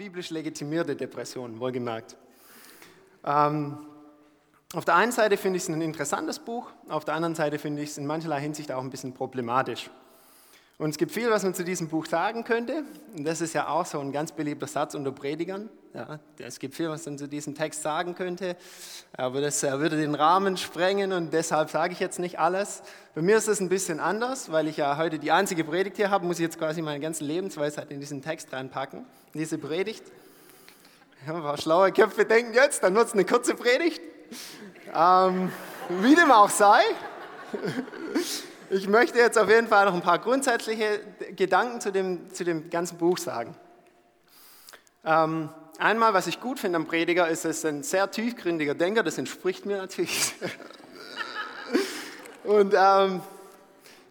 biblisch legitimierte Depression, wohlgemerkt. Ähm, auf der einen Seite finde ich es ein interessantes Buch, auf der anderen Seite finde ich es in mancherlei Hinsicht auch ein bisschen problematisch. Und es gibt viel, was man zu diesem Buch sagen könnte. Und das ist ja auch so ein ganz beliebter Satz unter Predigern. Ja, es gibt viel, was man zu diesem Text sagen könnte. Aber das würde den Rahmen sprengen und deshalb sage ich jetzt nicht alles. Bei mir ist es ein bisschen anders, weil ich ja heute die einzige Predigt hier habe, muss ich jetzt quasi meine ganze Lebensweisheit in diesen Text reinpacken, in diese Predigt. Ja, ein paar schlaue Köpfe denken jetzt, dann wird es eine kurze Predigt. Ähm, wie dem auch sei. Ich möchte jetzt auf jeden Fall noch ein paar grundsätzliche Gedanken zu dem, zu dem ganzen Buch sagen. Ähm, einmal, was ich gut finde am Prediger, ist, es ein sehr tiefgründiger Denker, das entspricht mir natürlich. und ähm,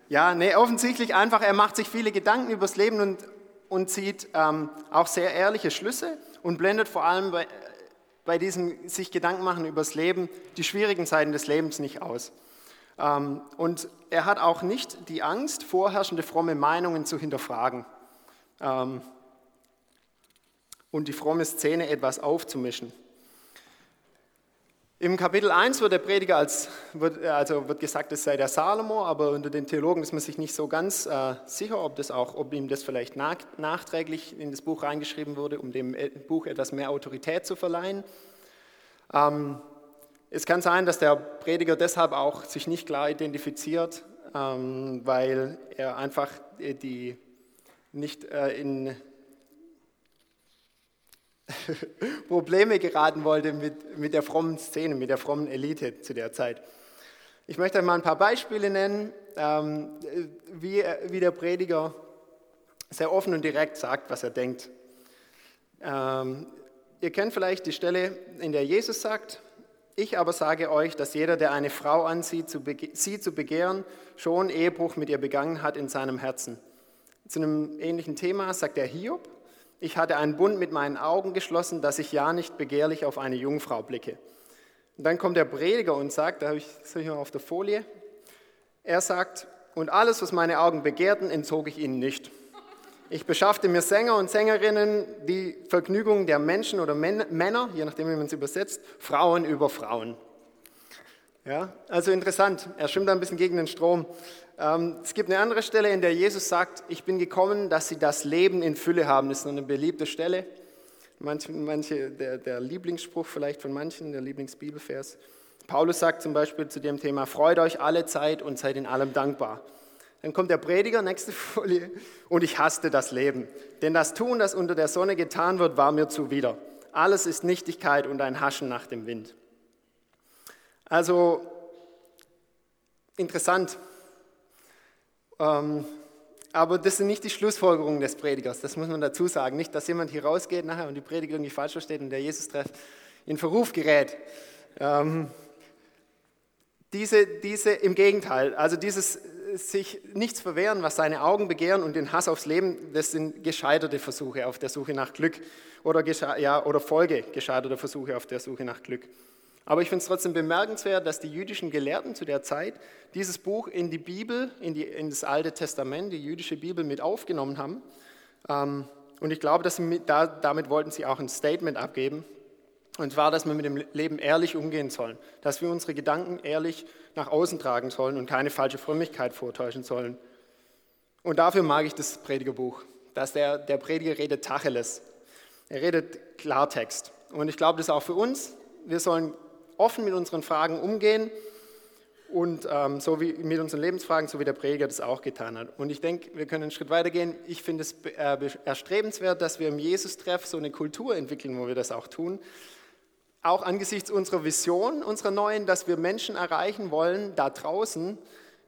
ja, nee, offensichtlich einfach, er macht sich viele Gedanken übers Leben und, und zieht ähm, auch sehr ehrliche Schlüsse und blendet vor allem bei, bei diesem sich Gedanken machen übers Leben die schwierigen Seiten des Lebens nicht aus. Ähm, und er hat auch nicht die Angst, vorherrschende fromme Meinungen zu hinterfragen ähm, und die fromme Szene etwas aufzumischen. Im Kapitel 1 wird der Prediger als, wird, also wird gesagt, es sei der Salomo, aber unter den Theologen ist man sich nicht so ganz äh, sicher, ob, das auch, ob ihm das vielleicht nach, nachträglich in das Buch reingeschrieben wurde, um dem Buch etwas mehr Autorität zu verleihen. Ähm, es kann sein, dass der Prediger deshalb auch sich nicht klar identifiziert, ähm, weil er einfach äh, die nicht äh, in Probleme geraten wollte mit, mit der frommen Szene, mit der frommen Elite zu der Zeit. Ich möchte mal ein paar Beispiele nennen, ähm, wie, wie der Prediger sehr offen und direkt sagt, was er denkt. Ähm, ihr kennt vielleicht die Stelle, in der Jesus sagt, ich aber sage euch, dass jeder, der eine Frau ansieht, sie zu begehren, schon Ehebruch mit ihr begangen hat in seinem Herzen. Zu einem ähnlichen Thema sagt der Hiob, ich hatte einen Bund mit meinen Augen geschlossen, dass ich ja nicht begehrlich auf eine Jungfrau blicke. Und dann kommt der Prediger und sagt, da habe ich das hier auf der Folie, er sagt, und alles, was meine Augen begehrten, entzog ich ihnen nicht. Ich beschaffte mir Sänger und Sängerinnen, die Vergnügung der Menschen oder Männer, je nachdem, wie man es übersetzt, Frauen über Frauen. Ja, also interessant, er schwimmt ein bisschen gegen den Strom. Ähm, es gibt eine andere Stelle, in der Jesus sagt, ich bin gekommen, dass sie das Leben in Fülle haben. Das ist eine beliebte Stelle. Manche, manche der, der Lieblingsspruch vielleicht von manchen, der Lieblingsbibelvers. Paulus sagt zum Beispiel zu dem Thema, freut euch alle Zeit und seid in allem dankbar. Dann kommt der Prediger, nächste Folie, und ich hasste das Leben. Denn das Tun, das unter der Sonne getan wird, war mir zuwider. Alles ist Nichtigkeit und ein Haschen nach dem Wind. Also interessant. Ähm, aber das sind nicht die Schlussfolgerungen des Predigers, das muss man dazu sagen. Nicht, dass jemand hier rausgeht nachher und die Predigt irgendwie falsch versteht und der Jesus-Treff in Verruf gerät. Ähm, diese, diese, Im Gegenteil, also dieses sich nichts verwehren, was seine Augen begehren und den Hass aufs Leben, das sind gescheiterte Versuche auf der Suche nach Glück oder, ja, oder Folge gescheiterter Versuche auf der Suche nach Glück. Aber ich finde es trotzdem bemerkenswert, dass die jüdischen Gelehrten zu der Zeit dieses Buch in die Bibel, in, die, in das Alte Testament, die jüdische Bibel mit aufgenommen haben. Ähm, und ich glaube, dass sie, da, damit wollten sie auch ein Statement abgeben, und zwar, dass wir mit dem Leben ehrlich umgehen sollen, dass wir unsere Gedanken ehrlich nach außen tragen sollen und keine falsche Frömmigkeit vortäuschen sollen. Und dafür mag ich das Predigerbuch, dass der, der Prediger redet Tacheles. Er redet Klartext. Und ich glaube, das ist auch für uns. Wir sollen offen mit unseren Fragen umgehen und ähm, so wie mit unseren Lebensfragen, so wie der Prediger das auch getan hat. Und ich denke, wir können einen Schritt weiter gehen. Ich finde es äh, erstrebenswert, dass wir im Jesus-Treff so eine Kultur entwickeln, wo wir das auch tun auch angesichts unserer Vision, unserer neuen, dass wir Menschen erreichen wollen da draußen.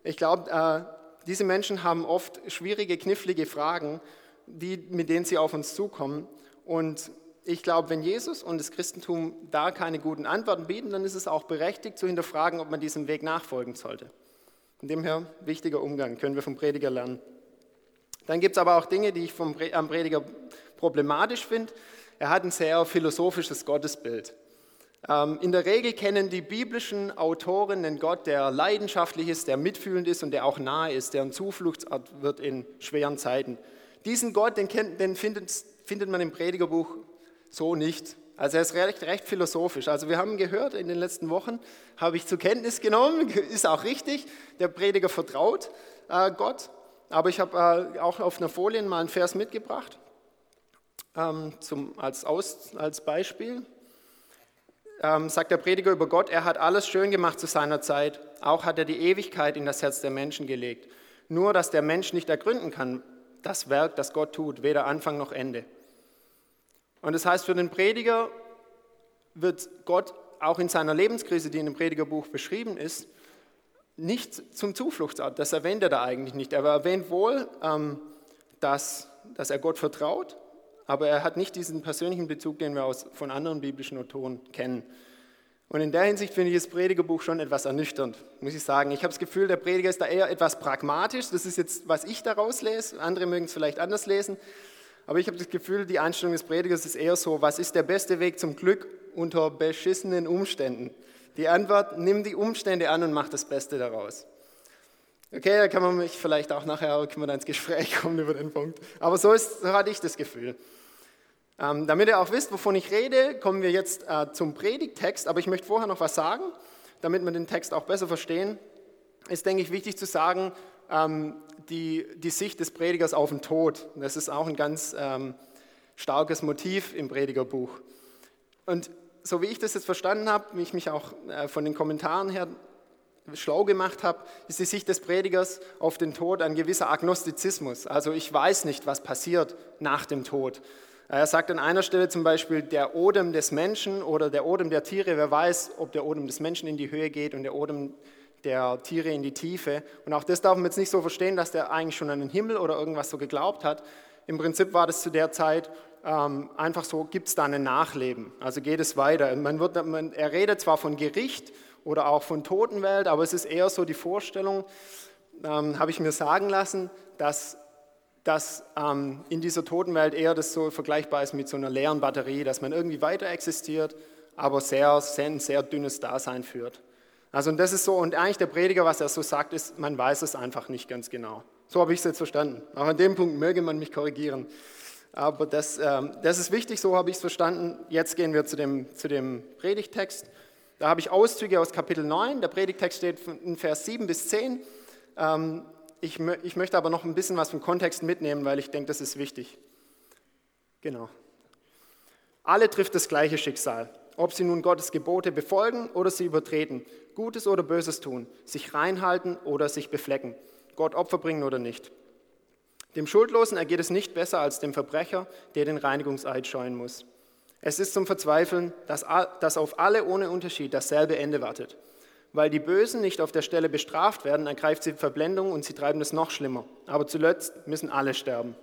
Ich glaube, äh, diese Menschen haben oft schwierige, knifflige Fragen, die, mit denen sie auf uns zukommen. Und ich glaube, wenn Jesus und das Christentum da keine guten Antworten bieten, dann ist es auch berechtigt zu hinterfragen, ob man diesem Weg nachfolgen sollte. Von dem her, wichtiger Umgang, können wir vom Prediger lernen. Dann gibt es aber auch Dinge, die ich vom, am Prediger problematisch finde. Er hat ein sehr philosophisches Gottesbild. Ähm, in der Regel kennen die biblischen Autoren einen Gott, der leidenschaftlich ist, der mitfühlend ist und der auch nahe ist, der ein Zufluchtsort wird in schweren Zeiten. Diesen Gott, den, kennt, den findet, findet man im Predigerbuch so nicht. Also er ist recht, recht philosophisch. Also wir haben gehört in den letzten Wochen, habe ich zur Kenntnis genommen, ist auch richtig, der Prediger vertraut äh, Gott. Aber ich habe äh, auch auf einer Folie mal einen Vers mitgebracht ähm, zum, als, Aus, als Beispiel. Ähm, sagt der Prediger über Gott, er hat alles schön gemacht zu seiner Zeit, auch hat er die Ewigkeit in das Herz der Menschen gelegt. Nur, dass der Mensch nicht ergründen kann, das Werk, das Gott tut, weder Anfang noch Ende. Und das heißt, für den Prediger wird Gott auch in seiner Lebenskrise, die in dem Predigerbuch beschrieben ist, nicht zum Zufluchtsort. Das erwähnt er da eigentlich nicht. Er erwähnt wohl, ähm, dass, dass er Gott vertraut, aber er hat nicht diesen persönlichen Bezug, den wir aus, von anderen biblischen Autoren kennen. Und in der Hinsicht finde ich das Predigerbuch schon etwas ernüchternd, muss ich sagen. Ich habe das Gefühl, der Prediger ist da eher etwas pragmatisch. Das ist jetzt, was ich daraus lese. Andere mögen es vielleicht anders lesen. Aber ich habe das Gefühl, die Einstellung des Predigers ist eher so, was ist der beste Weg zum Glück unter beschissenen Umständen? Die Antwort, nimm die Umstände an und mach das Beste daraus. Okay, da kann man mich vielleicht auch nachher können wir dann ins Gespräch kommen über den Punkt. Aber so, ist, so hatte ich das Gefühl. Ähm, damit ihr auch wisst, wovon ich rede, kommen wir jetzt äh, zum Predigtext. Aber ich möchte vorher noch was sagen, damit wir den Text auch besser verstehen. Ist, denke ich, wichtig zu sagen, ähm, die, die Sicht des Predigers auf den Tod. Das ist auch ein ganz ähm, starkes Motiv im Predigerbuch. Und so wie ich das jetzt verstanden habe, wie ich mich auch äh, von den Kommentaren her schlau gemacht habe, ist die Sicht des Predigers auf den Tod ein gewisser Agnostizismus. Also ich weiß nicht, was passiert nach dem Tod. Er sagt an einer Stelle zum Beispiel, der Odem des Menschen oder der Odem der Tiere, wer weiß, ob der Odem des Menschen in die Höhe geht und der Odem der Tiere in die Tiefe. Und auch das darf man jetzt nicht so verstehen, dass der eigentlich schon an den Himmel oder irgendwas so geglaubt hat. Im Prinzip war das zu der Zeit ähm, einfach so, gibt es da ein Nachleben? Also geht es weiter. Man wird, man, er redet zwar von Gericht oder auch von Totenwelt, aber es ist eher so die Vorstellung, ähm, habe ich mir sagen lassen, dass, dass ähm, in dieser Totenwelt eher das so vergleichbar ist mit so einer leeren Batterie, dass man irgendwie weiter existiert, aber sehr, sehr, sehr dünnes Dasein führt. Also und das ist so, und eigentlich der Prediger, was er so sagt, ist, man weiß es einfach nicht ganz genau. So habe ich es jetzt verstanden. Auch an dem Punkt möge man mich korrigieren. Aber das, ähm, das ist wichtig, so habe ich es verstanden. Jetzt gehen wir zu dem, zu dem Predigtext. Da habe ich Auszüge aus Kapitel 9. Der Predigtext steht in Vers 7 bis 10. Ähm, ich, ich möchte aber noch ein bisschen was vom Kontext mitnehmen, weil ich denke, das ist wichtig. Genau. Alle trifft das gleiche Schicksal ob sie nun Gottes Gebote befolgen oder sie übertreten, Gutes oder Böses tun, sich reinhalten oder sich beflecken, Gott Opfer bringen oder nicht. Dem Schuldlosen ergeht es nicht besser als dem Verbrecher, der den Reinigungseid scheuen muss. Es ist zum Verzweifeln, dass, dass auf alle ohne Unterschied dasselbe Ende wartet. Weil die Bösen nicht auf der Stelle bestraft werden, ergreift sie Verblendung und sie treiben es noch schlimmer. Aber zuletzt müssen alle sterben.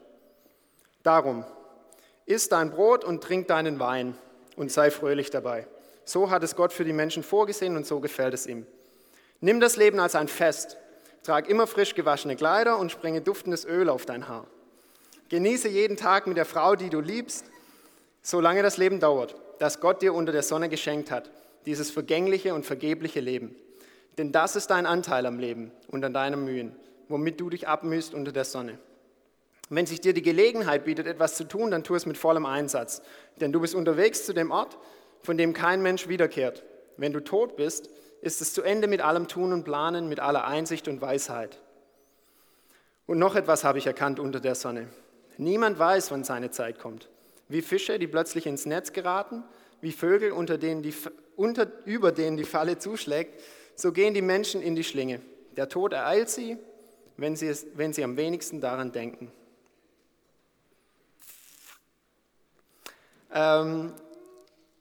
Darum, iss dein Brot und trink deinen Wein und sei fröhlich dabei. So hat es Gott für die Menschen vorgesehen und so gefällt es ihm. Nimm das Leben als ein Fest. Trag immer frisch gewaschene Kleider und springe duftendes Öl auf dein Haar. Genieße jeden Tag mit der Frau, die du liebst, solange das Leben dauert, das Gott dir unter der Sonne geschenkt hat, dieses vergängliche und vergebliche Leben. Denn das ist dein Anteil am Leben und an deinen Mühen, womit du dich abmühst unter der Sonne. Wenn sich dir die Gelegenheit bietet, etwas zu tun, dann tu es mit vollem Einsatz. Denn du bist unterwegs zu dem Ort, von dem kein Mensch wiederkehrt. Wenn du tot bist, ist es zu Ende mit allem Tun und Planen, mit aller Einsicht und Weisheit. Und noch etwas habe ich erkannt unter der Sonne. Niemand weiß, wann seine Zeit kommt. Wie Fische, die plötzlich ins Netz geraten, wie Vögel, unter denen die, unter, über denen die Falle zuschlägt, so gehen die Menschen in die Schlinge. Der Tod ereilt sie, wenn sie, es, wenn sie am wenigsten daran denken. Ähm,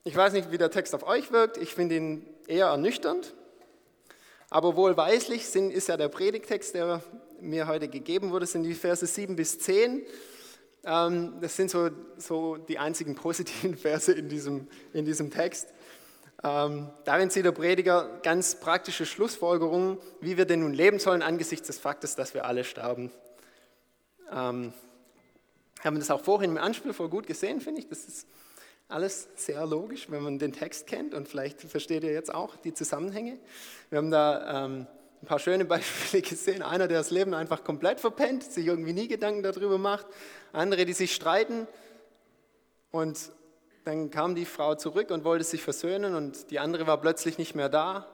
ich weiß nicht, wie der Text auf euch wirkt. Ich finde ihn eher ernüchternd. Aber wohlweislich sind, ist ja der Predigtext, der mir heute gegeben wurde, sind die Verse 7 bis 10. Ähm, das sind so, so die einzigen positiven Verse in diesem, in diesem Text. Ähm, darin sieht der Prediger ganz praktische Schlussfolgerungen, wie wir denn nun leben sollen angesichts des Faktes, dass wir alle sterben. Ähm, haben wir das auch vorhin im Anspiel voll gut gesehen, finde ich. Das ist alles sehr logisch, wenn man den Text kennt und vielleicht versteht ihr jetzt auch die Zusammenhänge. Wir haben da ähm, ein paar schöne Beispiele gesehen. Einer, der das Leben einfach komplett verpennt, sich irgendwie nie Gedanken darüber macht. Andere, die sich streiten und dann kam die Frau zurück und wollte sich versöhnen und die andere war plötzlich nicht mehr da.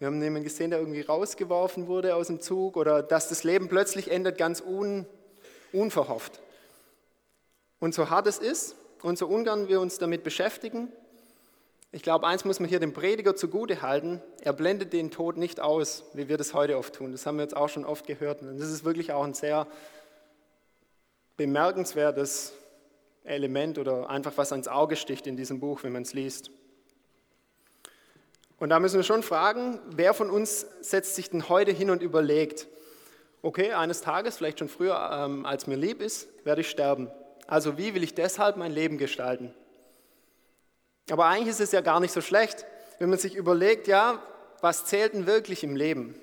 Wir haben jemanden gesehen, der irgendwie rausgeworfen wurde aus dem Zug oder dass das Leben plötzlich endet, ganz un, unverhofft. Und so hart es ist und so ungern wir uns damit beschäftigen, ich glaube, eins muss man hier dem Prediger zugute halten, er blendet den Tod nicht aus, wie wir das heute oft tun. Das haben wir jetzt auch schon oft gehört. Und das ist wirklich auch ein sehr bemerkenswertes Element oder einfach was ans Auge sticht in diesem Buch, wenn man es liest. Und da müssen wir schon fragen, wer von uns setzt sich denn heute hin und überlegt, okay, eines Tages, vielleicht schon früher, ähm, als mir lieb ist, werde ich sterben. Also wie will ich deshalb mein Leben gestalten? Aber eigentlich ist es ja gar nicht so schlecht, wenn man sich überlegt, ja, was zählt denn wirklich im Leben?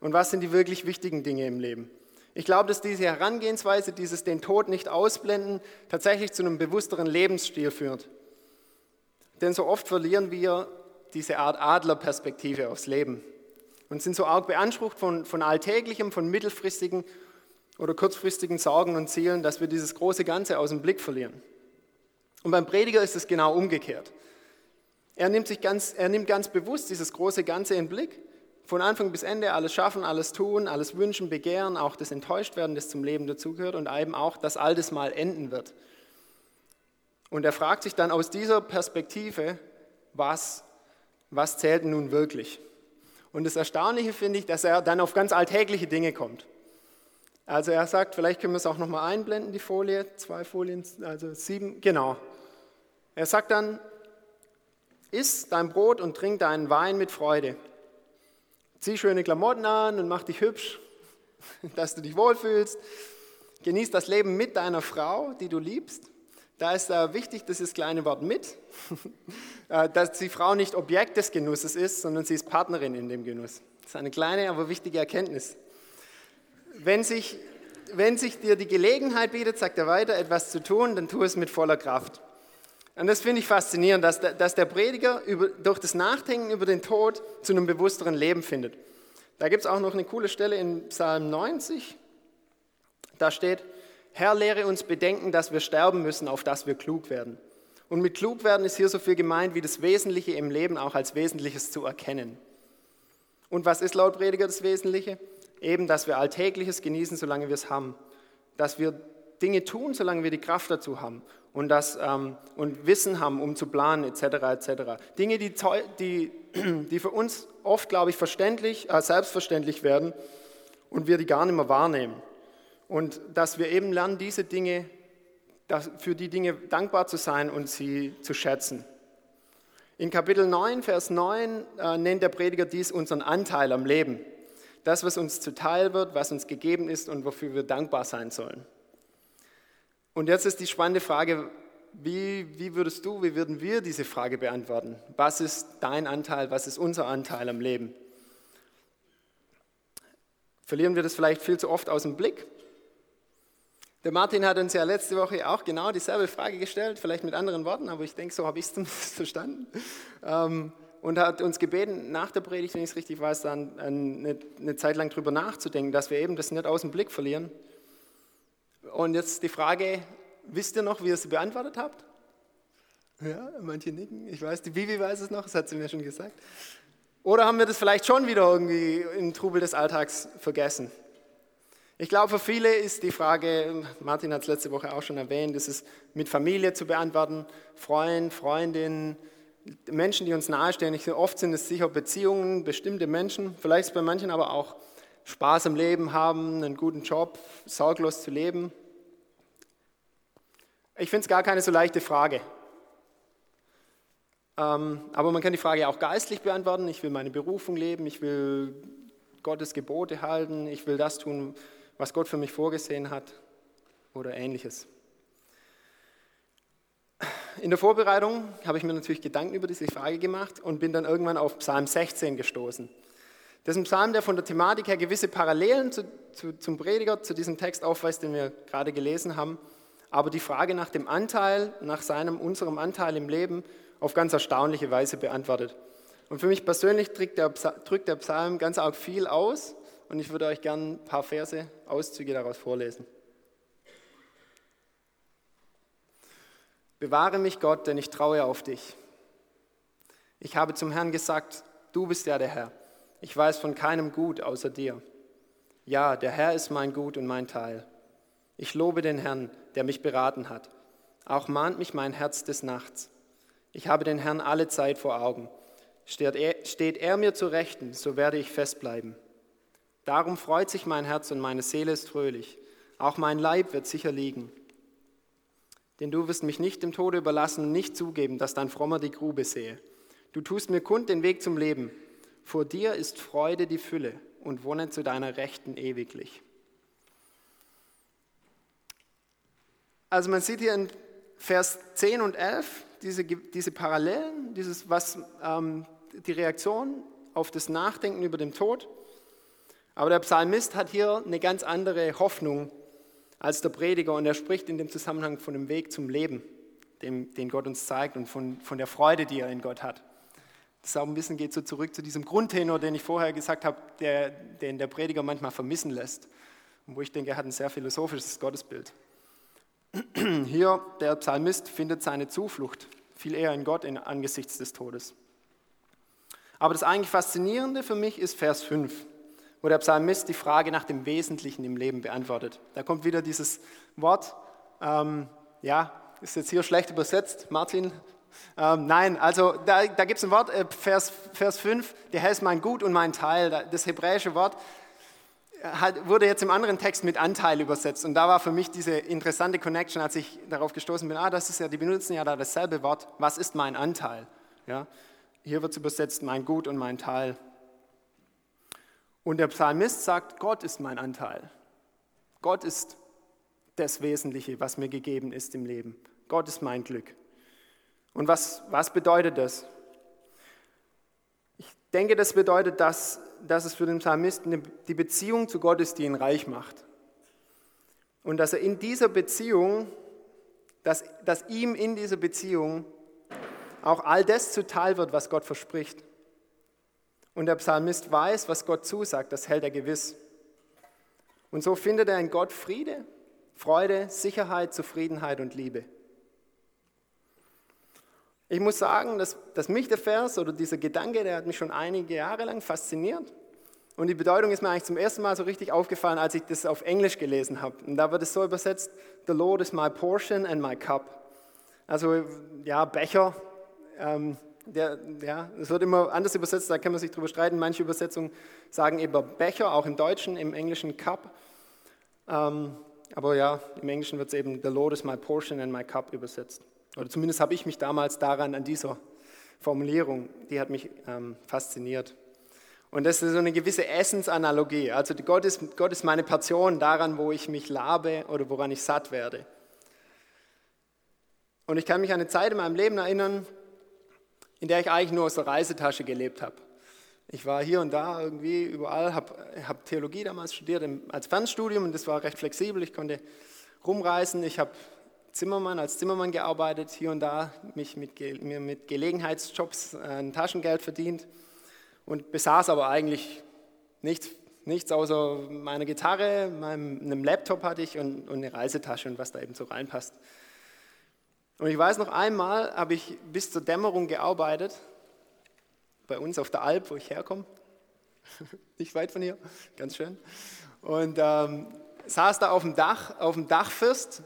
Und was sind die wirklich wichtigen Dinge im Leben? Ich glaube, dass diese Herangehensweise, dieses den Tod nicht ausblenden, tatsächlich zu einem bewussteren Lebensstil führt. Denn so oft verlieren wir diese Art Adlerperspektive aufs Leben und sind so arg beansprucht von, von alltäglichem, von mittelfristigen oder kurzfristigen Sorgen und Zielen, dass wir dieses große Ganze aus dem Blick verlieren. Und beim Prediger ist es genau umgekehrt. Er nimmt, sich ganz, er nimmt ganz bewusst dieses große Ganze in Blick, von Anfang bis Ende alles schaffen, alles tun, alles wünschen, begehren, auch das Enttäuschtwerden, das zum Leben dazugehört und eben auch, dass all das mal enden wird. Und er fragt sich dann aus dieser Perspektive, was, was zählt nun wirklich? Und das Erstaunliche finde ich, dass er dann auf ganz alltägliche Dinge kommt. Also er sagt, vielleicht können wir es auch nochmal einblenden, die Folie, zwei Folien, also sieben, genau. Er sagt dann, iss dein Brot und trink deinen Wein mit Freude. Zieh schöne Klamotten an und mach dich hübsch, dass du dich wohlfühlst. Genieß das Leben mit deiner Frau, die du liebst. Da ist äh, wichtig, das ist das kleine Wort mit, äh, dass die Frau nicht Objekt des Genusses ist, sondern sie ist Partnerin in dem Genuss. Das ist eine kleine, aber wichtige Erkenntnis wenn sich, wenn sich dir die Gelegenheit bietet, sagt er weiter, etwas zu tun, dann tu es mit voller Kraft. Und das finde ich faszinierend, dass der, dass der Prediger über, durch das Nachdenken über den Tod zu einem bewussteren Leben findet. Da gibt es auch noch eine coole Stelle in Psalm 90. Da steht, Herr, lehre uns bedenken, dass wir sterben müssen, auf dass wir klug werden. Und mit klug werden ist hier so viel gemeint, wie das Wesentliche im Leben auch als Wesentliches zu erkennen. Und was ist laut Prediger das Wesentliche? Eben, dass wir Alltägliches genießen, solange wir es haben. Dass wir Dinge tun, solange wir die Kraft dazu haben. Und, das, ähm, und Wissen haben, um zu planen, etc. etc. Dinge, die, die, die für uns oft, glaube ich, verständlich, äh, selbstverständlich werden und wir die gar nicht mehr wahrnehmen. Und dass wir eben lernen, diese Dinge, für die Dinge dankbar zu sein und sie zu schätzen. In Kapitel 9, Vers 9 äh, nennt der Prediger dies unseren Anteil am Leben das, was uns zuteil wird, was uns gegeben ist und wofür wir dankbar sein sollen. Und jetzt ist die spannende Frage, wie, wie würdest du, wie würden wir diese Frage beantworten? Was ist dein Anteil, was ist unser Anteil am Leben? Verlieren wir das vielleicht viel zu oft aus dem Blick? Der Martin hat uns ja letzte Woche auch genau dieselbe Frage gestellt, vielleicht mit anderen Worten, aber ich denke, so habe ich es verstanden. Ähm, und hat uns gebeten, nach der Predigt, wenn ich es richtig weiß, dann eine, eine Zeit lang darüber nachzudenken, dass wir eben das nicht aus dem Blick verlieren. Und jetzt die Frage, wisst ihr noch, wie ihr sie beantwortet habt? Ja, manche nicken. Ich weiß, die Vivi weiß es noch, das hat sie mir schon gesagt. Oder haben wir das vielleicht schon wieder irgendwie im Trubel des Alltags vergessen? Ich glaube, für viele ist die Frage, Martin hat es letzte Woche auch schon erwähnt, ist es mit Familie zu beantworten, Freund, Freundin, Menschen, die uns nahestehen. Ich, oft sind es sicher Beziehungen, bestimmte Menschen, vielleicht bei manchen aber auch Spaß im Leben haben, einen guten Job, sorglos zu leben. Ich finde es gar keine so leichte Frage. Ähm, aber man kann die Frage auch geistlich beantworten. Ich will meine Berufung leben, ich will Gottes Gebote halten, ich will das tun, was Gott für mich vorgesehen hat oder ähnliches in der Vorbereitung habe ich mir natürlich Gedanken über diese Frage gemacht und bin dann irgendwann auf Psalm 16 gestoßen. Das ist ein Psalm, der von der Thematik her gewisse Parallelen zu, zu, zum Prediger, zu diesem Text aufweist, den wir gerade gelesen haben, aber die Frage nach dem Anteil, nach seinem, unserem Anteil im Leben auf ganz erstaunliche Weise beantwortet. Und für mich persönlich drückt der, drückt der Psalm ganz arg viel aus und ich würde euch gerne ein paar Verse, Auszüge daraus vorlesen. Bewahre mich, Gott, denn ich traue auf dich. Ich habe zum Herrn gesagt, du bist ja der Herr. Ich weiß von keinem Gut außer dir. Ja, der Herr ist mein Gut und mein Teil. Ich lobe den Herrn, der mich beraten hat. Auch mahnt mich mein Herz des Nachts. Ich habe den Herrn alle Zeit vor Augen. Steht er, steht er mir zu Rechten, so werde ich festbleiben. Darum freut sich mein Herz und meine Seele ist fröhlich. Auch mein Leib wird sicher liegen. Denn du wirst mich nicht dem Tode überlassen und nicht zugeben, dass dein Frommer die Grube sehe. Du tust mir kund den Weg zum Leben. Vor dir ist Freude die Fülle und wohne zu deiner Rechten ewiglich. Also man sieht hier in Vers 10 und 11 diese, diese Parallelen, dieses, was, ähm, die Reaktion auf das Nachdenken über den Tod. Aber der Psalmist hat hier eine ganz andere Hoffnung als der Prediger und er spricht in dem Zusammenhang von dem Weg zum Leben, dem, den Gott uns zeigt und von, von der Freude, die er in Gott hat. Das auch ein bisschen geht so zurück zu diesem Grundtenor, den ich vorher gesagt habe, der, den der Prediger manchmal vermissen lässt. Wo ich denke, er hat ein sehr philosophisches Gottesbild. Hier, der Psalmist findet seine Zuflucht viel eher in Gott in, angesichts des Todes. Aber das eigentlich Faszinierende für mich ist Vers 5, wo der Psalmist die Frage nach dem Wesentlichen im Leben beantwortet. Da kommt wieder dieses Wort, ähm, ja, ist jetzt hier schlecht übersetzt, Martin, ähm, nein, also da, da gibt es ein Wort, äh, Vers, Vers 5, der Herr ist mein Gut und mein Teil. Das hebräische Wort hat, wurde jetzt im anderen Text mit Anteil übersetzt. Und da war für mich diese interessante Connection, als ich darauf gestoßen bin, ah, das ist ja, die benutzen ja da dasselbe Wort, was ist mein Anteil? Ja, hier wird es übersetzt, mein Gut und mein Teil. Und der Psalmist sagt, Gott ist mein Anteil. Gott ist das Wesentliche, was mir gegeben ist im Leben. Gott ist mein Glück. Und was, was bedeutet das? Ich denke, das bedeutet, dass, dass es für den Psalmisten die Beziehung zu Gott ist, die ihn reich macht. Und dass er in dieser Beziehung, dass, dass ihm in dieser Beziehung auch all das zuteil wird, was Gott verspricht. Und der Psalmist weiß, was Gott zusagt, das hält er gewiss. Und so findet er in Gott Friede, Freude, Sicherheit, Zufriedenheit und Liebe. Ich muss sagen, dass, dass mich der Vers oder dieser Gedanke, der hat mich schon einige Jahre lang fasziniert. Und die Bedeutung ist mir eigentlich zum ersten Mal so richtig aufgefallen, als ich das auf Englisch gelesen habe. Und da wird es so übersetzt, The Lord is my portion and my cup. Also ja, Becher, ähm, der, ja, es wird immer anders übersetzt, da kann man sich drüber streiten. Manche Übersetzungen sagen eben Becher, auch im Deutschen, im Englischen Cup. Ähm, aber ja, im Englischen wird es eben The Lord is my portion and my cup übersetzt. Oder zumindest habe ich mich damals daran, an dieser Formulierung, die hat mich ähm, fasziniert. Und das ist so eine gewisse Essensanalogie. Also Gott ist, Gott ist meine Person daran, wo ich mich labe oder woran ich satt werde. Und ich kann mich an eine Zeit in meinem Leben erinnern, in der ich eigentlich nur aus der Reisetasche gelebt habe. Ich war hier und da irgendwie überall, habe hab Theologie damals studiert als Fernstudium und das war recht flexibel. Ich konnte rumreisen, ich habe Zimmermann, als Zimmermann gearbeitet, hier und da mich mit, mir mit Gelegenheitsjobs äh, ein Taschengeld verdient und besaß aber eigentlich nichts, nichts außer meiner Gitarre, meinem, einem Laptop hatte ich und, und eine Reisetasche und was da eben so reinpasst. Und ich weiß noch einmal, habe ich bis zur Dämmerung gearbeitet, bei uns auf der Alp, wo ich herkomme, nicht weit von hier, ganz schön. Und ähm, saß da auf dem Dach, auf dem Dachfirst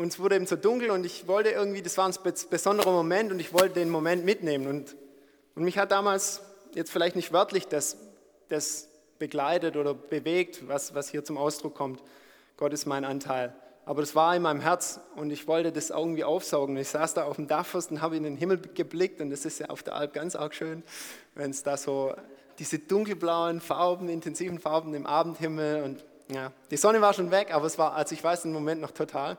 und es wurde eben so dunkel und ich wollte irgendwie, das war ein besonderer Moment und ich wollte den Moment mitnehmen. Und, und mich hat damals, jetzt vielleicht nicht wörtlich, das, das begleitet oder bewegt, was, was hier zum Ausdruck kommt. Gott ist mein Anteil. Aber das war in meinem Herz und ich wollte das irgendwie aufsaugen. Ich saß da auf dem Dachfirst und habe in den Himmel geblickt und das ist ja auf der Alp ganz arg schön, wenn es da so diese dunkelblauen Farben, intensiven Farben im Abendhimmel und ja, die Sonne war schon weg, aber es war, also ich weiß den Moment noch total.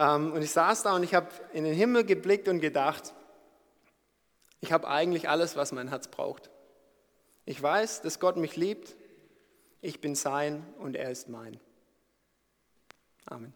Ähm, und ich saß da und ich habe in den Himmel geblickt und gedacht, ich habe eigentlich alles, was mein Herz braucht. Ich weiß, dass Gott mich liebt, ich bin sein und er ist mein. Amen.